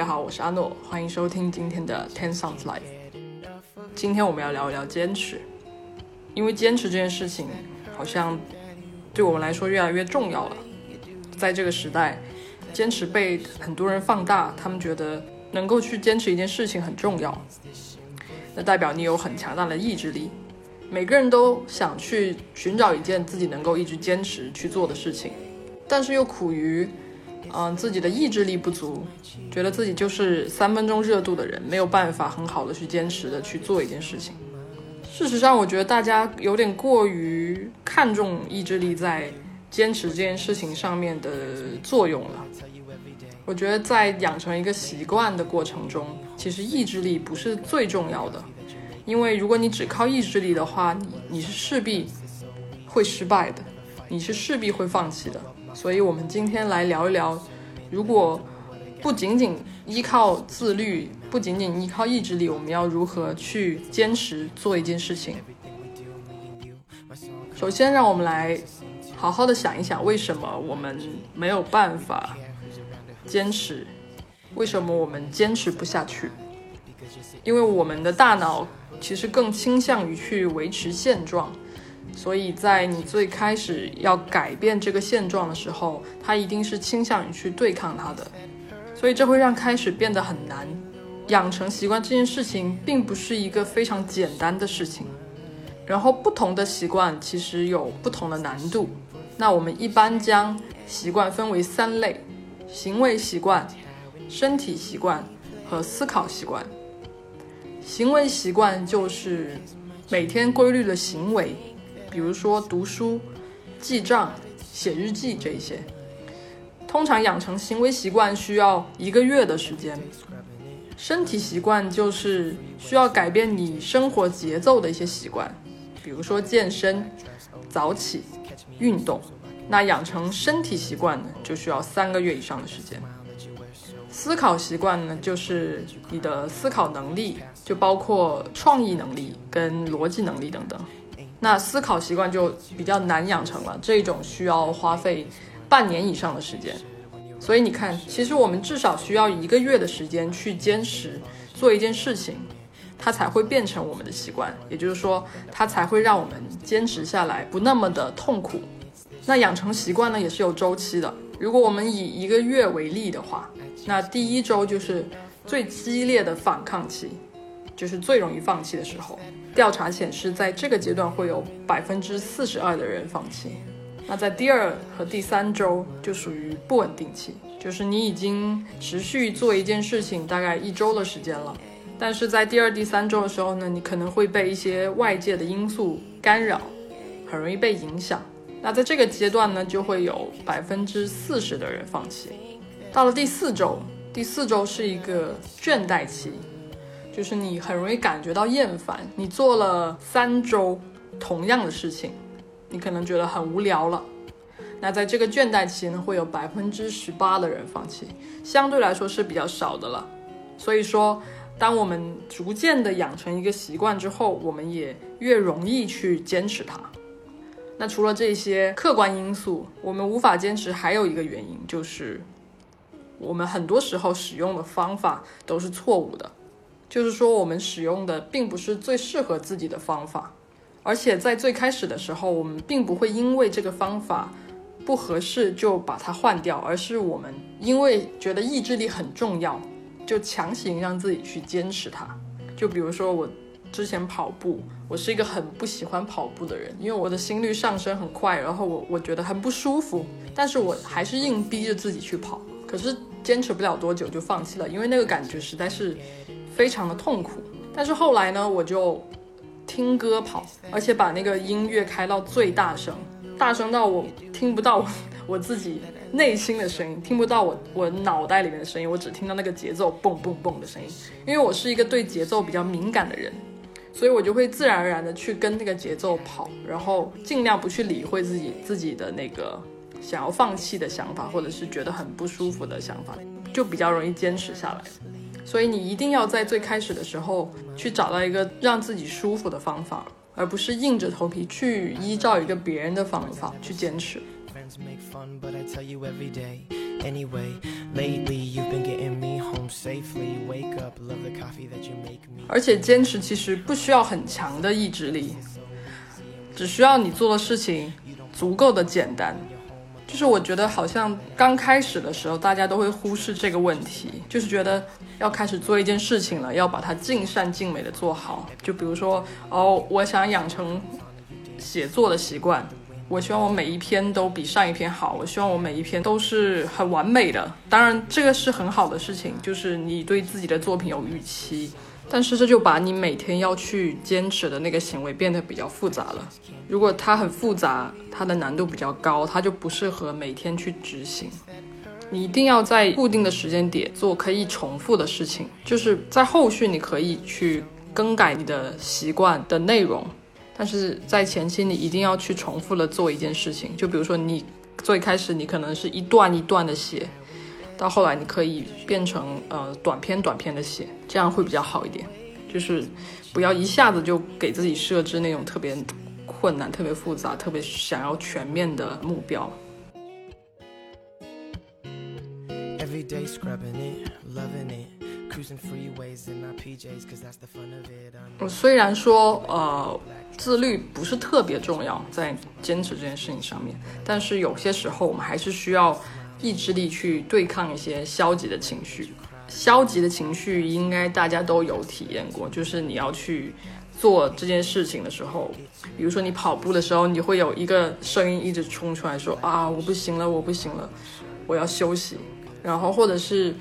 大家好，我是阿诺，欢迎收听今天的 Ten Sounds Live。今天我们要聊一聊坚持，因为坚持这件事情好像对我们来说越来越重要了。在这个时代，坚持被很多人放大，他们觉得能够去坚持一件事情很重要，那代表你有很强大的意志力。每个人都想去寻找一件自己能够一直坚持去做的事情，但是又苦于。嗯，自己的意志力不足，觉得自己就是三分钟热度的人，没有办法很好的去坚持的去做一件事情。事实上，我觉得大家有点过于看重意志力在坚持这件事情上面的作用了。我觉得在养成一个习惯的过程中，其实意志力不是最重要的，因为如果你只靠意志力的话，你你是势必会失败的，你是势必会放弃的。所以，我们今天来聊一聊，如果不仅仅依靠自律，不仅仅依靠意志力，我们要如何去坚持做一件事情？首先，让我们来好好的想一想，为什么我们没有办法坚持？为什么我们坚持不下去？因为我们的大脑其实更倾向于去维持现状。所以在你最开始要改变这个现状的时候，他一定是倾向于去对抗它的，所以这会让开始变得很难。养成习惯这件事情并不是一个非常简单的事情，然后不同的习惯其实有不同的难度。那我们一般将习惯分为三类：行为习惯、身体习惯和思考习惯。行为习惯就是每天规律的行为。比如说读书、记账、写日记这一些，通常养成行为习惯需要一个月的时间。身体习惯就是需要改变你生活节奏的一些习惯，比如说健身、早起、运动。那养成身体习惯呢，就需要三个月以上的时间。思考习惯呢，就是你的思考能力，就包括创意能力跟逻辑能力等等。那思考习惯就比较难养成了，这种需要花费半年以上的时间。所以你看，其实我们至少需要一个月的时间去坚持做一件事情，它才会变成我们的习惯。也就是说，它才会让我们坚持下来，不那么的痛苦。那养成习惯呢，也是有周期的。如果我们以一个月为例的话，那第一周就是最激烈的反抗期。就是最容易放弃的时候。调查显示，在这个阶段会有百分之四十二的人放弃。那在第二和第三周就属于不稳定期，就是你已经持续做一件事情大概一周的时间了，但是在第二、第三周的时候呢，你可能会被一些外界的因素干扰，很容易被影响。那在这个阶段呢，就会有百分之四十的人放弃。到了第四周，第四周是一个倦怠期。就是你很容易感觉到厌烦，你做了三周同样的事情，你可能觉得很无聊了。那在这个倦怠期呢，会有百分之十八的人放弃，相对来说是比较少的了。所以说，当我们逐渐的养成一个习惯之后，我们也越容易去坚持它。那除了这些客观因素，我们无法坚持，还有一个原因就是我们很多时候使用的方法都是错误的。就是说，我们使用的并不是最适合自己的方法，而且在最开始的时候，我们并不会因为这个方法不合适就把它换掉，而是我们因为觉得意志力很重要，就强行让自己去坚持它。就比如说我之前跑步，我是一个很不喜欢跑步的人，因为我的心率上升很快，然后我我觉得很不舒服，但是我还是硬逼着自己去跑，可是坚持不了多久就放弃了，因为那个感觉实在是。非常的痛苦，但是后来呢，我就听歌跑，而且把那个音乐开到最大声，大声到我听不到我自己内心的声音，听不到我我脑袋里面的声音，我只听到那个节奏蹦蹦蹦的声音。因为我是一个对节奏比较敏感的人，所以我就会自然而然的去跟那个节奏跑，然后尽量不去理会自己自己的那个想要放弃的想法，或者是觉得很不舒服的想法，就比较容易坚持下来。所以你一定要在最开始的时候去找到一个让自己舒服的方法，而不是硬着头皮去依照一个别人的方法去坚持。而且坚持其实不需要很强的意志力，只需要你做的事情足够的简单。就是我觉得好像刚开始的时候，大家都会忽视这个问题，就是觉得要开始做一件事情了，要把它尽善尽美的做好。就比如说，哦，我想养成写作的习惯，我希望我每一篇都比上一篇好，我希望我每一篇都是很完美的。当然，这个是很好的事情，就是你对自己的作品有预期。但是这就把你每天要去坚持的那个行为变得比较复杂了。如果它很复杂，它的难度比较高，它就不适合每天去执行。你一定要在固定的时间点做可以重复的事情，就是在后续你可以去更改你的习惯的内容，但是在前期你一定要去重复的做一件事情。就比如说你最开始你可能是一段一段的写。到后来，你可以变成呃短篇短篇的写，这样会比较好一点。就是不要一下子就给自己设置那种特别困难、特别复杂、特别想要全面的目标。我虽然说呃自律不是特别重要，在坚持这件事情上面，但是有些时候我们还是需要。意志力去对抗一些消极的情绪，消极的情绪应该大家都有体验过，就是你要去做这件事情的时候，比如说你跑步的时候，你会有一个声音一直冲出来说啊，我不行了，我不行了，我要休息。然后或者是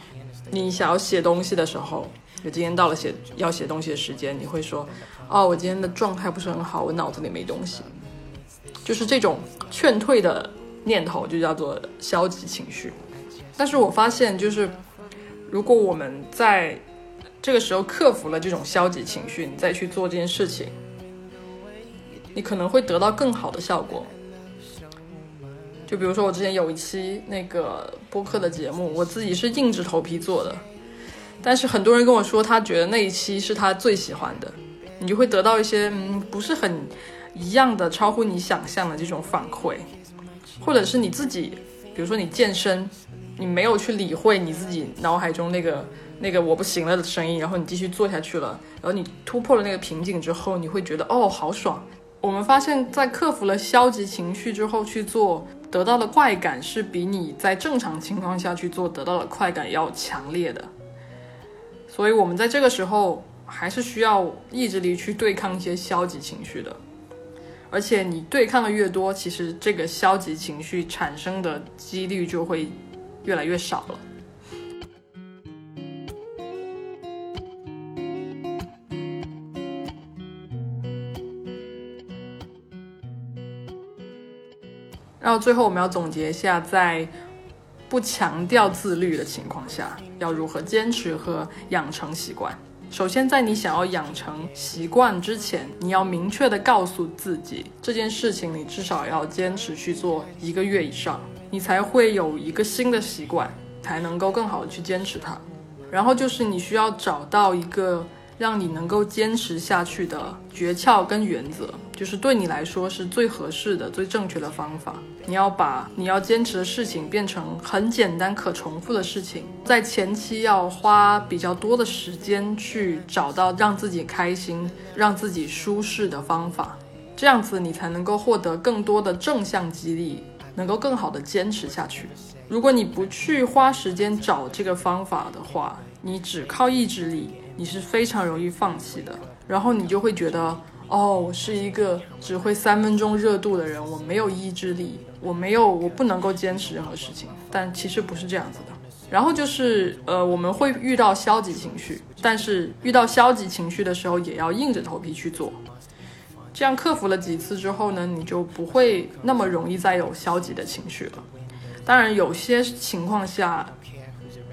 你想要写东西的时候，就今天到了写要写东西的时间，你会说，哦，我今天的状态不是很好，我脑子里没东西，就是这种劝退的。念头就叫做消极情绪，但是我发现就是，如果我们在这个时候克服了这种消极情绪，你再去做这件事情，你可能会得到更好的效果。就比如说我之前有一期那个播客的节目，我自己是硬着头皮做的，但是很多人跟我说他觉得那一期是他最喜欢的，你就会得到一些嗯不是很一样的、超乎你想象的这种反馈。或者是你自己，比如说你健身，你没有去理会你自己脑海中那个那个我不行了的声音，然后你继续做下去了，然后你突破了那个瓶颈之后，你会觉得哦好爽。我们发现，在克服了消极情绪之后去做，得到的快感是比你在正常情况下去做得到的快感要强烈的。所以，我们在这个时候还是需要意志力去对抗一些消极情绪的。而且你对抗的越多，其实这个消极情绪产生的几率就会越来越少了。然后最后我们要总结一下，在不强调自律的情况下，要如何坚持和养成习惯。首先，在你想要养成习惯之前，你要明确的告诉自己，这件事情你至少要坚持去做一个月以上，你才会有一个新的习惯，才能够更好的去坚持它。然后就是你需要找到一个。让你能够坚持下去的诀窍跟原则，就是对你来说是最合适的、最正确的方法。你要把你要坚持的事情变成很简单、可重复的事情，在前期要花比较多的时间去找到让自己开心、让自己舒适的方法，这样子你才能够获得更多的正向激励，能够更好的坚持下去。如果你不去花时间找这个方法的话，你只靠意志力。你是非常容易放弃的，然后你就会觉得，哦，我是一个只会三分钟热度的人，我没有意志力，我没有，我不能够坚持任何事情。但其实不是这样子的。然后就是，呃，我们会遇到消极情绪，但是遇到消极情绪的时候，也要硬着头皮去做。这样克服了几次之后呢，你就不会那么容易再有消极的情绪了。当然，有些情况下，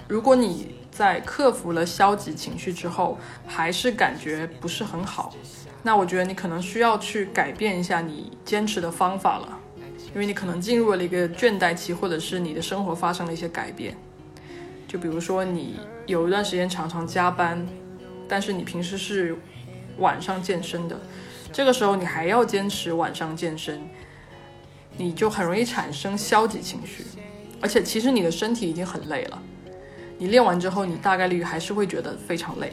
如果你在克服了消极情绪之后，还是感觉不是很好，那我觉得你可能需要去改变一下你坚持的方法了，因为你可能进入了一个倦怠期，或者是你的生活发生了一些改变。就比如说你有一段时间常常加班，但是你平时是晚上健身的，这个时候你还要坚持晚上健身，你就很容易产生消极情绪。而且其实你的身体已经很累了，你练完之后，你大概率还是会觉得非常累，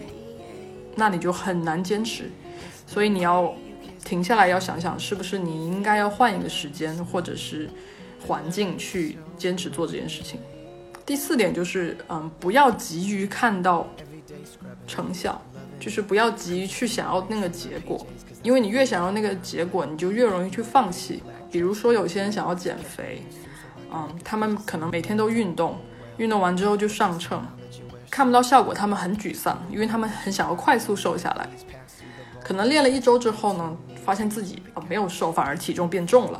那你就很难坚持。所以你要停下来，要想想是不是你应该要换一个时间或者是环境去坚持做这件事情。第四点就是，嗯，不要急于看到成效，就是不要急于去想要那个结果，因为你越想要那个结果，你就越容易去放弃。比如说有些人想要减肥，嗯，他们可能每天都运动，运动完之后就上秤，看不到效果，他们很沮丧，因为他们很想要快速瘦下来。可能练了一周之后呢，发现自己啊没有瘦，反而体重变重了。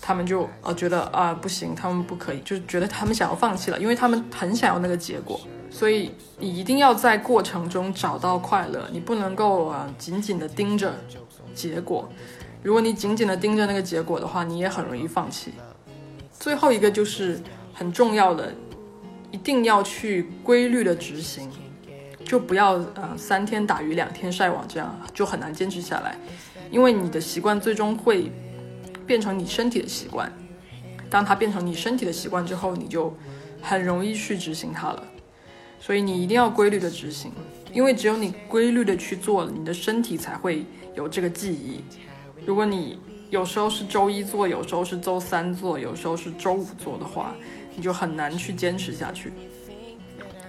他们就呃觉得啊不行，他们不可以，就是觉得他们想要放弃了，因为他们很想要那个结果，所以你一定要在过程中找到快乐，你不能够啊紧紧的盯着结果，如果你紧紧的盯着那个结果的话，你也很容易放弃。最后一个就是很重要的，一定要去规律的执行，就不要呃三天打鱼两天晒网这样，就很难坚持下来，因为你的习惯最终会。变成你身体的习惯，当它变成你身体的习惯之后，你就很容易去执行它了。所以你一定要规律的执行，因为只有你规律的去做了，你的身体才会有这个记忆。如果你有时候是周一做，有时候是周三做，有时候是周五做的话，你就很难去坚持下去。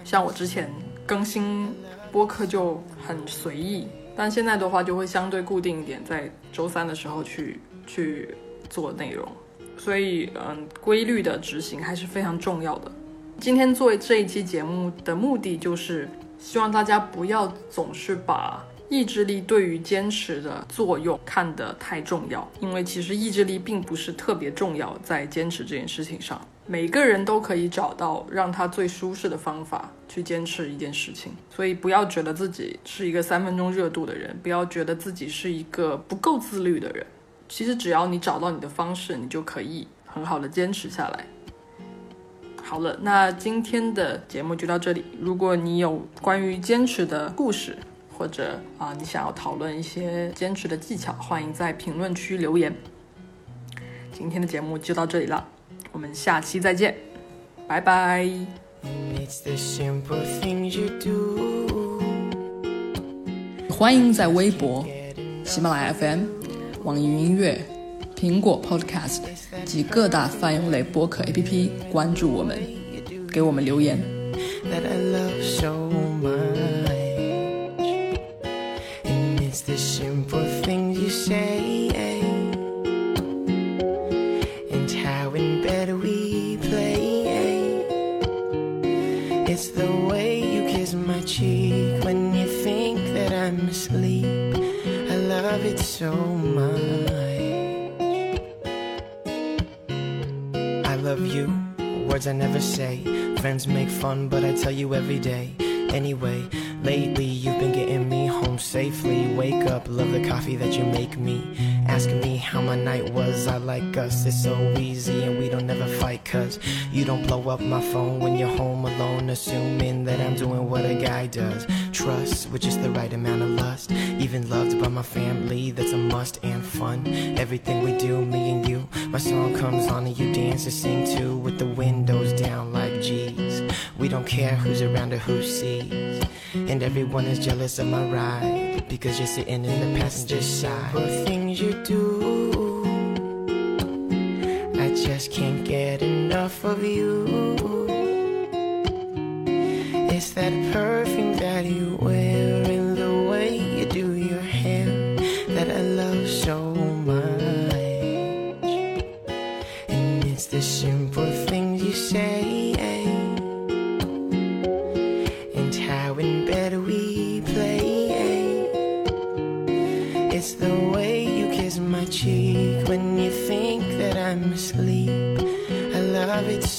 像我之前更新播客就很随意，但现在的话就会相对固定一点，在周三的时候去去。做内容，所以嗯，规律的执行还是非常重要的。今天做这一期节目的目的就是希望大家不要总是把意志力对于坚持的作用看得太重要，因为其实意志力并不是特别重要，在坚持这件事情上，每个人都可以找到让他最舒适的方法去坚持一件事情。所以不要觉得自己是一个三分钟热度的人，不要觉得自己是一个不够自律的人。其实只要你找到你的方式，你就可以很好的坚持下来。好了，那今天的节目就到这里。如果你有关于坚持的故事，或者啊你想要讨论一些坚持的技巧，欢迎在评论区留言。今天的节目就到这里了，我们下期再见，拜拜。欢迎在微博、喜马拉雅 FM。网易云音乐、苹果 Podcast 及各大泛用类播客 APP 关注我们，给我们留言。So much. I love you, words I never say. Friends make fun, but I tell you every day. Anyway, lately you've been getting me home safely. Wake up, love the coffee that you make me. Ask me how my night was, I like us. It's so easy and we don't ever fight, cause you don't blow up my phone when you're home alone, assuming that I'm doing what a guy does. Trust with just the right amount of lust. Even loved by my family, that's a must and fun. Everything we do, me and you. My song comes on and you dance and sing too, with the windows down like G's. We don't care who's around or who sees. And everyone is jealous of my ride because you're sitting in the passenger side. For things you do, I just can't get enough of you.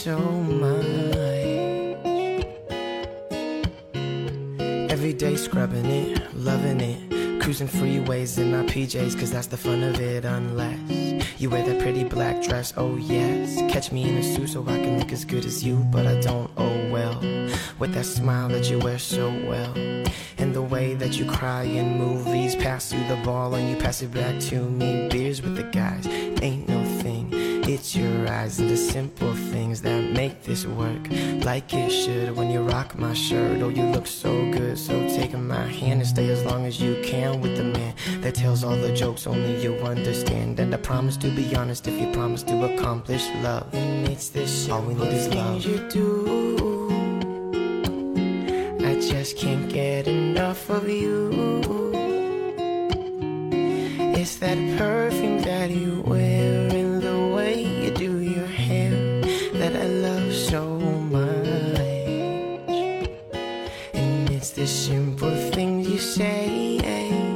So much. Every day scrubbing it, loving it. Cruising freeways in my PJs, cause that's the fun of it, unless you wear that pretty black dress, oh yes. Catch me in a suit so I can look as good as you, but I don't, oh well. With that smile that you wear so well. And the way that you cry in movies, pass you the ball and you pass it back to me. Beers with the guys, ain't no It's your eyes and the simple things that make this work like it should. When you rock my shirt, oh, you look so good. So take my hand and stay as long as you can with the man that tells all the jokes only you understand. And I promise to be honest if you promise to accomplish love. And it's this all we need is love. You do. I just can't get enough of you. It's that perfume that you simple things you say